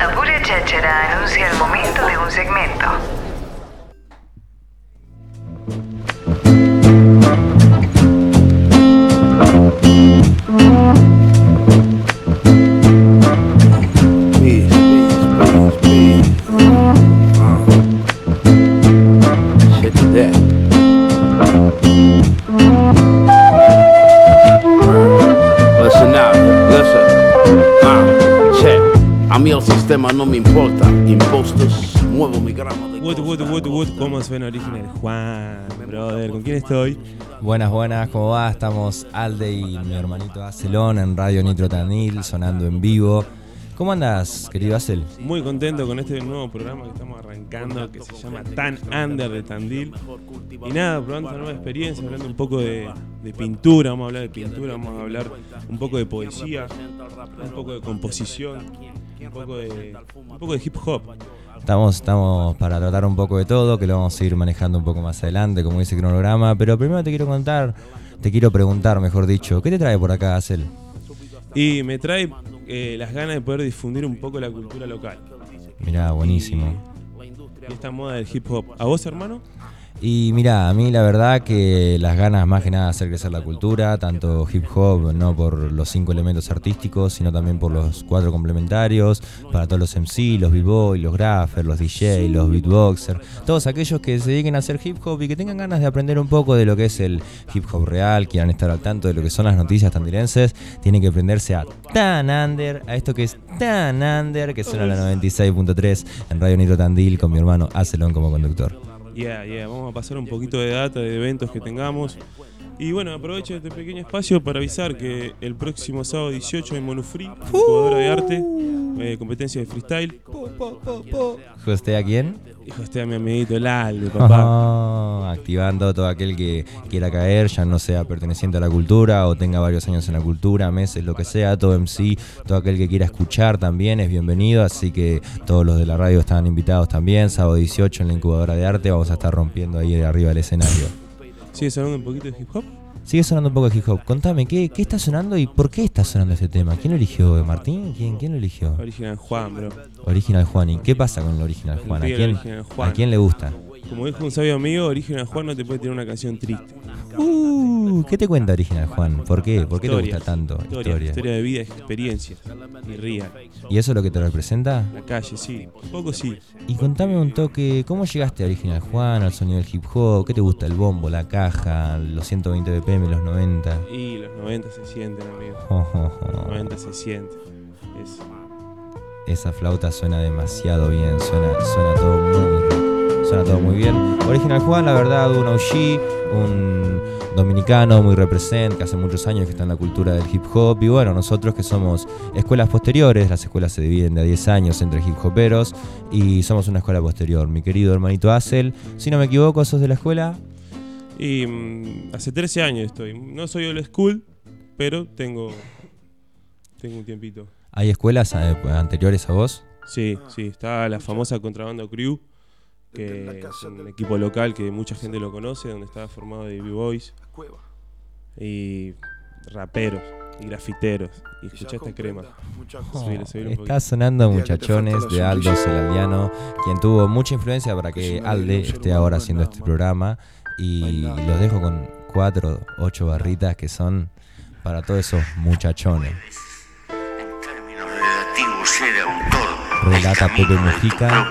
Apuria Cháchara anuncia el momento de un segmento. A mí el sistema no me importa. Impostos, muevo mi gramo de Wood, wood, wood, wood, ¿cómo suena original? Juan, brother, ¿con quién estoy? Buenas, buenas, ¿cómo va? Estamos Alde y mi hermanito Acelón en Radio Nitro Tanil, sonando en vivo. ¿Cómo andas, querido Acel? Muy contento con este nuevo programa que estamos arrancando que se llama Tan Under de Tandil. Y nada, probando esta nueva experiencia, hablando un poco de, de pintura, vamos a hablar de pintura, vamos a hablar un poco de poesía, un poco de composición, un poco de, un poco de hip hop. Estamos, estamos para tratar un poco de todo, que lo vamos a ir manejando un poco más adelante, como dice el cronograma. Pero primero te quiero contar, te quiero preguntar, mejor dicho, ¿qué te trae por acá, Acel? Y me trae eh, las ganas de poder difundir un poco la cultura local. Mirá, buenísimo. Y esta moda del hip hop. ¿A vos, hermano? Y mira, a mí la verdad que las ganas más que nada de hacer crecer la cultura, tanto hip hop, no por los cinco elementos artísticos, sino también por los cuatro complementarios, para todos los MC, los b-boy, los graphers, los DJ, los beatboxers, todos aquellos que se dediquen a hacer hip hop y que tengan ganas de aprender un poco de lo que es el hip hop real, quieran estar al tanto de lo que son las noticias tandilenses, tienen que prenderse a Tan Under, a esto que es Tan Under, que suena la 96.3 en Radio Nitro Tandil con mi hermano Acelón como conductor. Yeah, yeah, vamos a pasar un poquito de data de eventos que tengamos. Y bueno, aprovecho este pequeño espacio para avisar que el próximo sábado 18 en Monufree, jugadora de arte, eh, competencia de freestyle. ¿Usted a quién? Hijo, este a mi amiguito el papá. Ah, activando todo aquel que quiera caer, ya no sea perteneciente a la cultura o tenga varios años en la cultura, meses, lo que sea, todo MC, todo aquel que quiera escuchar también es bienvenido, así que todos los de la radio están invitados también, sábado 18 en la incubadora de arte, vamos a estar rompiendo ahí arriba del escenario. ¿Sigue sonando un poquito de hip hop? Sigue sonando un poco de hip hop, contame, ¿qué, qué está sonando y por qué está sonando este tema? ¿Quién lo eligió? ¿Martín? ¿Quién, quién lo eligió? Original Juan, bro. Original Juan, ¿y qué pasa con el Original Juan? ¿A quién. ¿A quién le gusta? Como dijo un sabio amigo, Original Juan no te puede tirar una canción triste. Uh, ¿Qué te cuenta Original Juan? ¿Por qué? ¿Por qué te Historia, gusta tanto? Historia, historia de vida, experiencia. Y real. ¿Y eso es lo que te representa? La calle, sí. Un poco sí. Y contame un toque, ¿cómo llegaste a Original Juan, al sonido del hip hop? ¿Qué te gusta? ¿El bombo, la caja, los 120 BPM, los 90? Y los 90 se sienten, amigo. Jo, jo, jo. Los 90 se sienten. Es Esa flauta suena demasiado bien, suena, suena todo muy suena todo muy bien. Original Juan, la verdad, un OG, un dominicano muy represent, que hace muchos años que está en la cultura del hip hop. Y bueno, nosotros que somos escuelas posteriores, las escuelas se dividen de a 10 años entre hip hoperos y somos una escuela posterior. Mi querido hermanito Acel, si no me equivoco, sos de la escuela. Y mm, hace 13 años estoy. No soy old school, pero tengo, tengo un tiempito. ¿Hay escuelas eh, anteriores a vos? Sí, sí. Está la famosa Contrabando Crew, que es un equipo local que mucha gente lo conoce, donde estaba formado de B-Boys y raperos y grafiteros. Y escuchá esta crema. Subile, subile un Está sonando Muchachones de Aldo Celaldiano, quien tuvo mucha influencia para que Alde esté ahora haciendo este programa. Y los dejo con cuatro, ocho barritas que son para todos esos muchachones. En términos relativos era un todo. Relata Pepe Mujica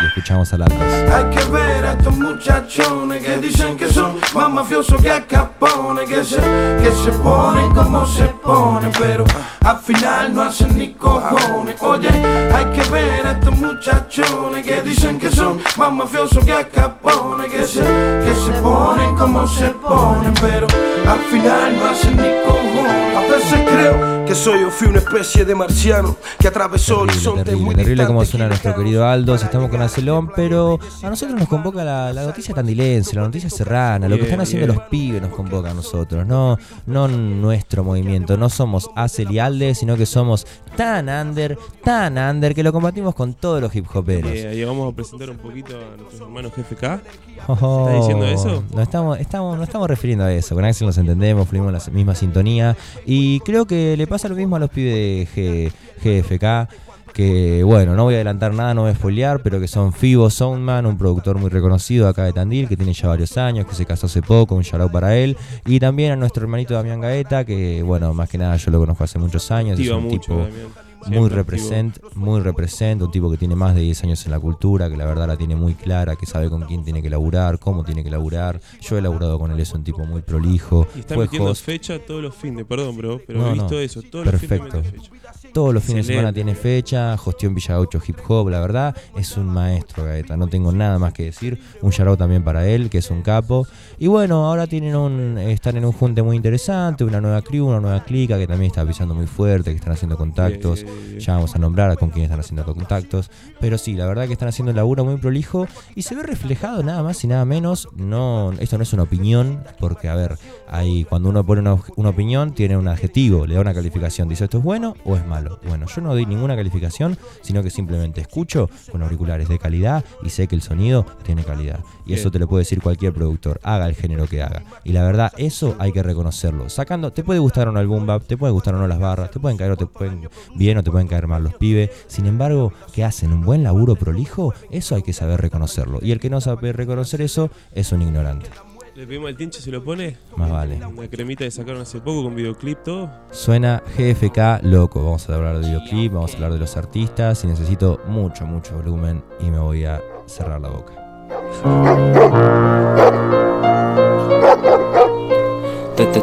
y escuchamos a Aldos. Hay que ver a estos muchachones que dicen que son más mafiosos que a Capone, que se, que se ponen como se ponen, pero al final no hacen ni cojones. Oye, hay que ver a estos muchachones que dicen que son más mafiosos que a Capone, que se, que se ponen como se ponen, pero al final no hacen ni cojones. Que soy o fui una especie de marciano que atravesó horizontes terrible, muy terrible como suena nuestro querido Aldo. Estamos con Acelón, pero a nosotros nos convoca la, la noticia tandilense, la noticia serrana, lo que están haciendo los pibes nos convoca a nosotros, no, no nuestro movimiento. No somos Acel y Alde, sino que somos tan under, tan under, que lo combatimos con todos los hip hoperos. Eh, ahí vamos a presentar un poquito a nuestros hermanos GFK. Oh, ¿Estás diciendo eso? No estamos, estamos, no estamos refiriendo a eso. Con Axel nos entendemos, fluimos en la misma sintonía. Y creo que le pasa lo mismo a los pibes de G- GFK. que bueno, no voy a adelantar nada, no voy a spoilear, pero que son Fibo Soundman, un productor muy reconocido acá de Tandil, que tiene ya varios años, que se casó hace poco, un shout para él, y también a nuestro hermanito Damián Gaeta, que bueno, más que nada yo lo conozco hace muchos años, es Activa un mucho, tipo Damián. Muy represent, muy represent, un tipo que tiene más de 10 años en la cultura, que la verdad la tiene muy clara, que sabe con quién tiene que laburar, cómo tiene que laburar. Yo he laburado con él, es un tipo muy prolijo. Y está metiendo host fecha todos los fines, perdón, bro, pero No, he visto no. eso, todos los Perfecto. fines mete fecha. todos los fines de semana tiene fecha, hostió en Villagaucho Hip Hop, la verdad es un maestro Gaeta, no tengo nada más que decir. Un shout también para él, que es un capo. Y bueno, ahora tienen un, están en un junte muy interesante, una nueva crew, una nueva clica que también está pisando muy fuerte, que están haciendo contactos. Ya vamos a nombrar con quién están haciendo contactos. Pero sí, la verdad que están haciendo un laburo muy prolijo y se ve reflejado nada más y nada menos. No, esto no es una opinión, porque a ver, hay, cuando uno pone una, una opinión, tiene un adjetivo, le da una calificación. Dice esto es bueno o es malo. Bueno, yo no doy ninguna calificación, sino que simplemente escucho con auriculares de calidad y sé que el sonido tiene calidad. Y eso te lo puede decir cualquier productor, haga el género que haga. Y la verdad, eso hay que reconocerlo. Sacando, te puede gustar o no el boom bap, te puede gustar o no las barras, te pueden caer o te pueden bien o te pueden caer mal los pibes. Sin embargo, que hacen un buen laburo prolijo, eso hay que saber reconocerlo. Y el que no sabe reconocer eso es un ignorante. Le pedimos al tinche, ¿se lo pone? Más vale. Una cremita que sacaron hace poco con videoclip, todo. Suena GFK loco. Vamos a hablar de videoclip, vamos a hablar de los artistas y necesito mucho, mucho volumen y me voy a cerrar la boca. Desde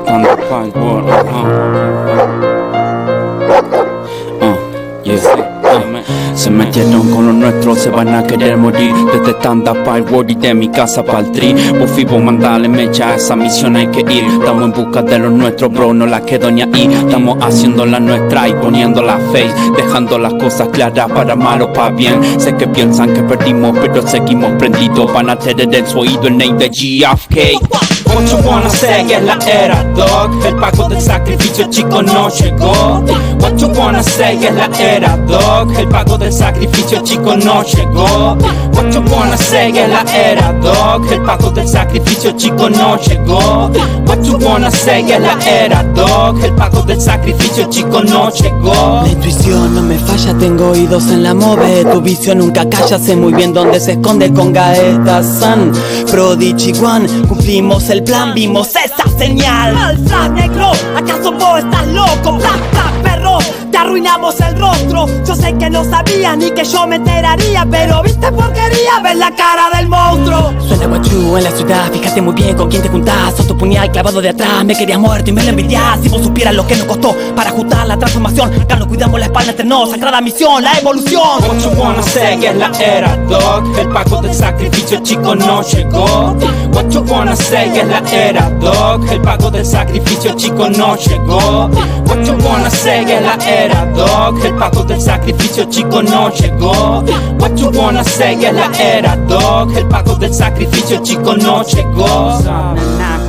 Se metieron con los nuestros, se van a querer morir. Desde Thunderfire World y de mi casa pa'l tri. Vos fibo, mandale mecha, esa misión hay que ir. Estamos en busca de los nuestros, bro, no la quedo ni ahí. Estamos haciendo la nuestra y poniendo la face Dejando las cosas claras para mal o para bien. Sé que piensan que perdimos, pero seguimos prendidos. Van a tener en su oído el name de GFK What you wanna say es la era, dog. El pago del sacrificio, chico, no llegó. What you wanna say es la era, dog. El pago del sacrificio, chico, no llegó. What you wanna say es la era, dog. El pago del sacrificio, chico, no llegó. What you wanna say es la era, dog. El pago del sacrificio, chico, no llegó. La intuición no me falla, tengo oídos en la move. Tu visión nunca calla, sé muy bien dónde se esconde con Gaeta San Prodigy One, cumplimos el plan, vimos esa señal Mal flag negro, ¿acaso vos estás loco? Black, arruinamos el rostro. Yo sé que no sabía ni que yo me enteraría Pero viste porquería, ver la cara del monstruo. Suena guachú en la ciudad, fíjate muy bien con quién te juntás. Sos tu puñal clavado de atrás, me querías muerto y me lo envidias Si vos supieras lo que nos costó para ajustar la transformación Acá nos cuidamos la espalda entre nos, sagrada misión, la evolución. What you wanna say es la era, dog El pago del sacrificio, chico, no llegó. What you wanna say es la era, dog El pago del sacrificio, chico, no llegó. What you wanna say es la era, dog El pago del sacrificio, chico, no llegó. What you wanna say es la era, dog El pago del sacrificio, chico, no llegó.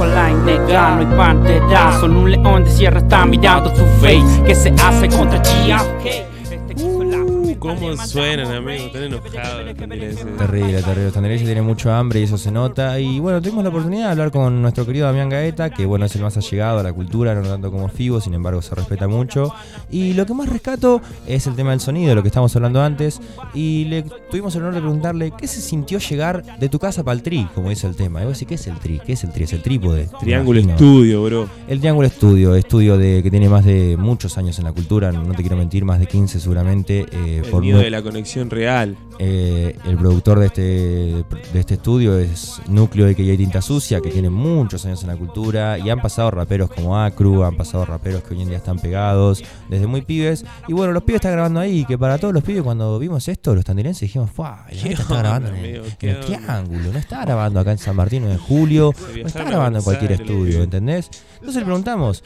La negra, no hay bandera Solo un león de sierra está mirando tu face. Que se hace contra GFK cómo suenan, amigos, están enojados. los tandilenses. Terrible, terrible. Los tandilenses tienen mucho hambre y eso se nota. Y bueno, tuvimos la oportunidad de hablar con nuestro querido Damián Gaeta, que bueno, es el más allegado a la cultura, no tanto como Fibo, sin embargo se respeta mucho. Y lo que más rescato es el tema del sonido, lo que estábamos hablando antes. Y le tuvimos el honor de preguntarle qué se sintió llegar de tu casa para el tri, como dice el tema. Y vos decís, ¿qué es el tri? ¿Qué es el tri? Es el trípode. Triángulo. Estudio, bro. El Triángulo Estudio, estudio de, que tiene más de muchos años en la cultura, no te quiero mentir, más de 15 seguramente. eh, El mu- de la conexión real. eh, el productor de este, de este estudio es Núcleo de que Tinta Sucia, que tiene muchos años en la cultura y han pasado raperos como Acru, han pasado raperos que hoy en día están pegados desde muy pibes. Y bueno, los pibes están grabando ahí, que para todos los pibes cuando vimos esto, los tandilenses dijimos, ¡fuah! ¿Qué Gaeta está grabando en amigo? en. Triángulo, no está grabando acá en San Martín de julio, Se no está grabando en cualquier estudio, ¿entendés? Entonces le preguntamos,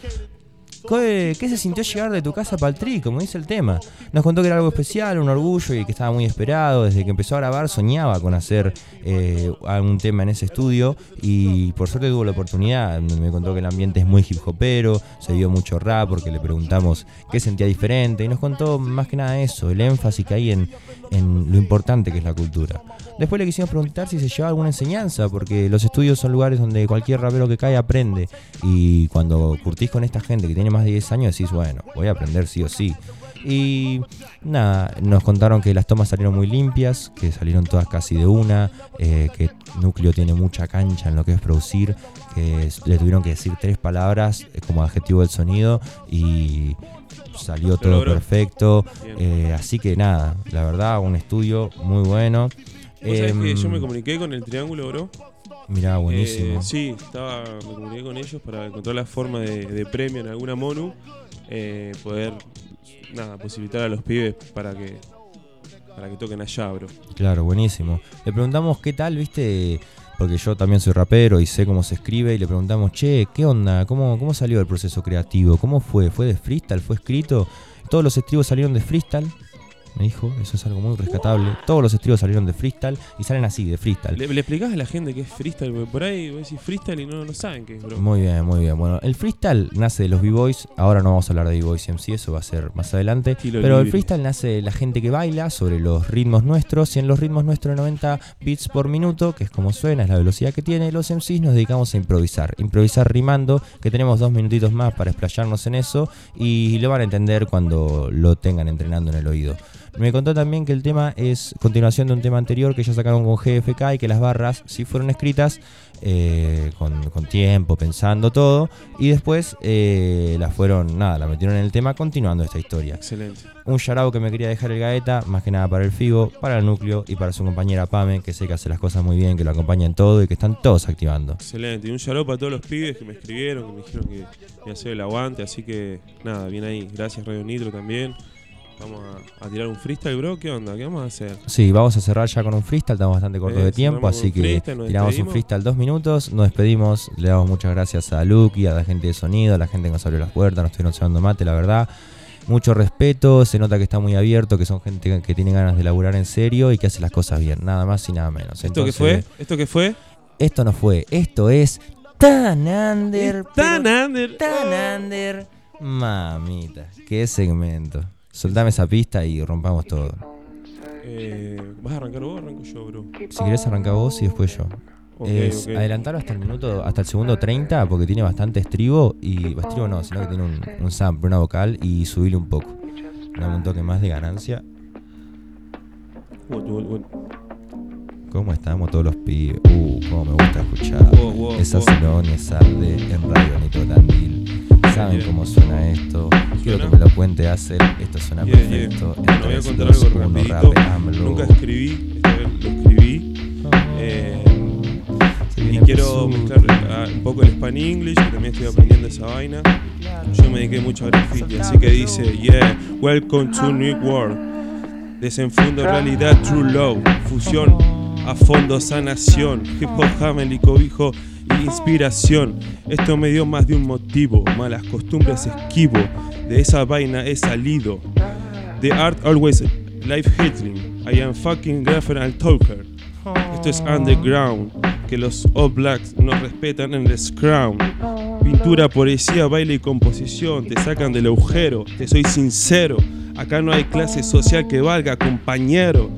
¿Qué, se sintió llegar de tu casa para el tri? Como dice el tema. Nos contó que era algo especial, un orgullo y que estaba muy esperado. Desde que empezó a grabar soñaba con hacer eh, algún tema en ese estudio y por suerte tuvo la oportunidad. Me contó que el ambiente es muy hip hopero, se vio mucho rap porque le preguntamos qué sentía diferente y nos contó más que nada eso, el énfasis que hay en, lo importante que es la cultura. Después le quisimos preguntar si se llevaba alguna enseñanza, porque los estudios son lugares donde cualquier rapero que cae aprende. Y cuando curtís con esta gente que tiene más de 10 años decís, bueno, voy a aprender sí o sí. Y nada, nos contaron que las tomas salieron muy limpias, que salieron todas casi de una, eh, que Núcleo tiene mucha cancha en lo que es producir, que le tuvieron que decir tres palabras eh, como adjetivo del sonido y salió todo perfecto. Eh, así que nada, la verdad, un estudio muy bueno. Vos sabés que yo Em, me comuniqué con el Triángulo, bro. Mirá, buenísimo. Eh, sí, estaba, me comuniqué con ellos para encontrar la forma de, de premio en alguna MONU, eh, poder nada, posibilitar a los pibes para que para que toquen allá, bro. Claro, buenísimo. Le preguntamos qué tal, viste, porque yo también soy rapero y sé cómo se escribe, y le preguntamos, che, ¿qué onda? ¿Cómo, cómo salió el proceso creativo? ¿Cómo fue? ¿Fue de freestyle? ¿Fue escrito? Todos los estribos salieron de freestyle, me dijo, eso es algo muy rescatable. Todos los estribos salieron de freestyle y salen así, de freestyle. ¿Le, le explicás a la gente qué es freestyle? Porque por ahí vos decís freestyle y no, no saben qué es, bro. Muy bien, muy bien. Bueno, el freestyle nace de los B-Boys. Ahora no vamos a hablar de B-Boys MC, eso va a ser más adelante. Pero el freestyle nace de la gente que baila sobre los ritmos nuestros. Y en los ritmos nuestros de 90 beats por minuto, que es como suena, es la velocidad que tiene, los MCs nos dedicamos a improvisar. Improvisar rimando, que tenemos dos minutitos más para explayarnos en eso. Y lo van a entender cuando lo tengan entrenando en el oído. Me contó también que el tema es continuación de un tema anterior que ya sacaron con GFK y que las barras sí fueron escritas eh, con, con tiempo, pensando todo. Y después eh, las fueron, nada, la metieron en el tema continuando esta historia. Excelente. Un yarao que me quería dejar el Gaeta, más que nada para el Figo, para el núcleo y para su compañera Pame, que sé que hace las cosas muy bien, que lo acompaña en todo y que están todos activando. Excelente. Y un saludo para todos los pibes que me escribieron, que me dijeron que me hacer el aguante. Así que nada, bien ahí. Gracias Radio Nitro también. Vamos a, a tirar un freestyle, bro. ¿Qué onda? ¿Qué vamos a hacer? Sí, vamos a cerrar ya con un freestyle, estamos bastante cortos Eh, de tiempo, cerramos con así que tiramos un freestyle dos minutos, nos despedimos, le damos muchas gracias a Lucky, a la gente de sonido, a la gente que nos abrió las puertas, nos estuvieron llevando mate, la verdad. Mucho respeto, se nota que está muy abierto, que son gente que- tiene ganas de laburar en serio y que hace las cosas bien, nada más y nada menos. ¿Esto qué Entonces, fue? ¿Esto qué fue? Esto no fue, esto es tan under, Tan under. tan under. Mamita, qué segmento. Soltame esa pista y rompamos todo. Eh, ¿Vas a arrancar vos o arranco yo, bro? Si querés arrancar vos y después yo. Ok, es ok. adelantarlo hasta el minuto, hasta el segundo 30 porque tiene bastante estribo y estribo no, sino que tiene un, un sample, una vocal y subirle un poco. Dame un toque más de ganancia. What, what, what? ¿Cómo estamos todos los pibes? Uh, cómo me gusta escuchar. Wow, wow, esa wow. Silonia Sarde en Radio Nitro Tandil. ¿Saben cómo suena esto? Quiero que me lo cuente Hacer. Esto suena Yeah, perfecto. yeah. En Bueno, voy a contar algo rapidito. rapeamlo. Nunca escribí, esta vez lo escribí. Eh, Se y quiero mezclar ah, un poco el Span English, que también estoy aprendiendo esa vaina. Yo me dediqué mucho a graffiti, así que dice, yeah, welcome to New World. Desenfundo realidad, true love, fusión, a fondo sanación, hip hop, cobijo y inspiración. Esto me dio más de un motivo, malas costumbres esquivo, de esa vaina he salido. The art always life hitting, I am fucking graphical talker. Esto es underground, que los All Blacks no respetan en el Scrum. Pintura, poesía, baile y composición te sacan del agujero, te soy sincero. Acá no hay clase social que valga, compañero.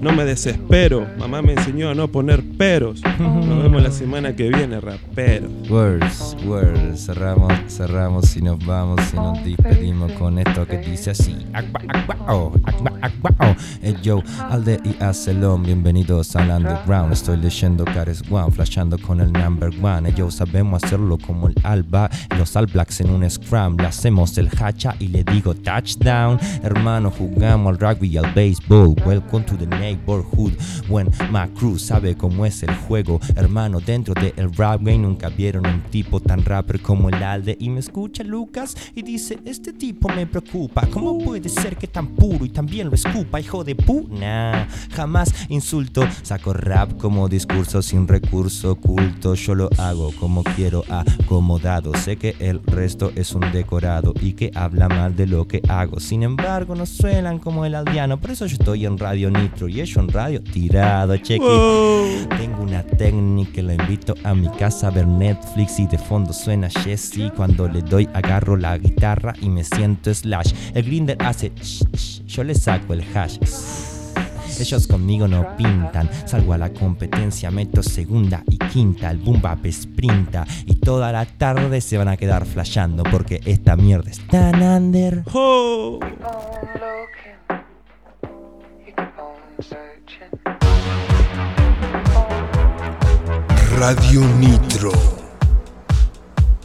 No me desespero, mamá me enseñó a no poner peros. Nos vemos la semana que viene, rapero. Words, words, cerramos, cerramos y nos vamos y nos despedimos con esto que dice así. Agua, agua, oh, agua, agua, oh. Eh, yo, Alde y Acelón, bienvenidos al underground. Estoy leyendo Cares One, flashando con el number one. Ellos sabemos hacerlo como el Alba, los All Blacks en un scrum. Le hacemos el hacha y le digo touchdown. Hermano, jugamos al rugby y al baseball. Welcome to the neighborhood. When my crew sabe cómo es el juego. Hermano, dentro del rap game nunca vieron un tipo tan rapper como el Alde. Y me escucha Lucas y dice: Este tipo me preocupa. ¿Cómo puede ser que tan puro y también lo escupa, hijo de puna? Jamás insulto. Saco rap como discurso sin recurso oculto. Yo lo hago como quiero, acomodado. Sé que el resto es un decorado y que habla mal de lo que hago. Sin embargo, no suenan como el aldeano. Por eso yo estoy en Radio Nitro en radio tirado. Cheque. Tengo una técnica, la invito a mi casa a ver Netflix y de fondo suena Jesse. Cuando le doy agarro la guitarra y me siento slash. El grinder hace ch, ch, yo le saco el hash. Ellos conmigo no pintan. Salgo a la competencia, meto segunda y quinta. El boom bap sprinta. Y toda la tarde se van a quedar flasheando porque esta mierda es tan under. ¡Oh! Radio Nitro.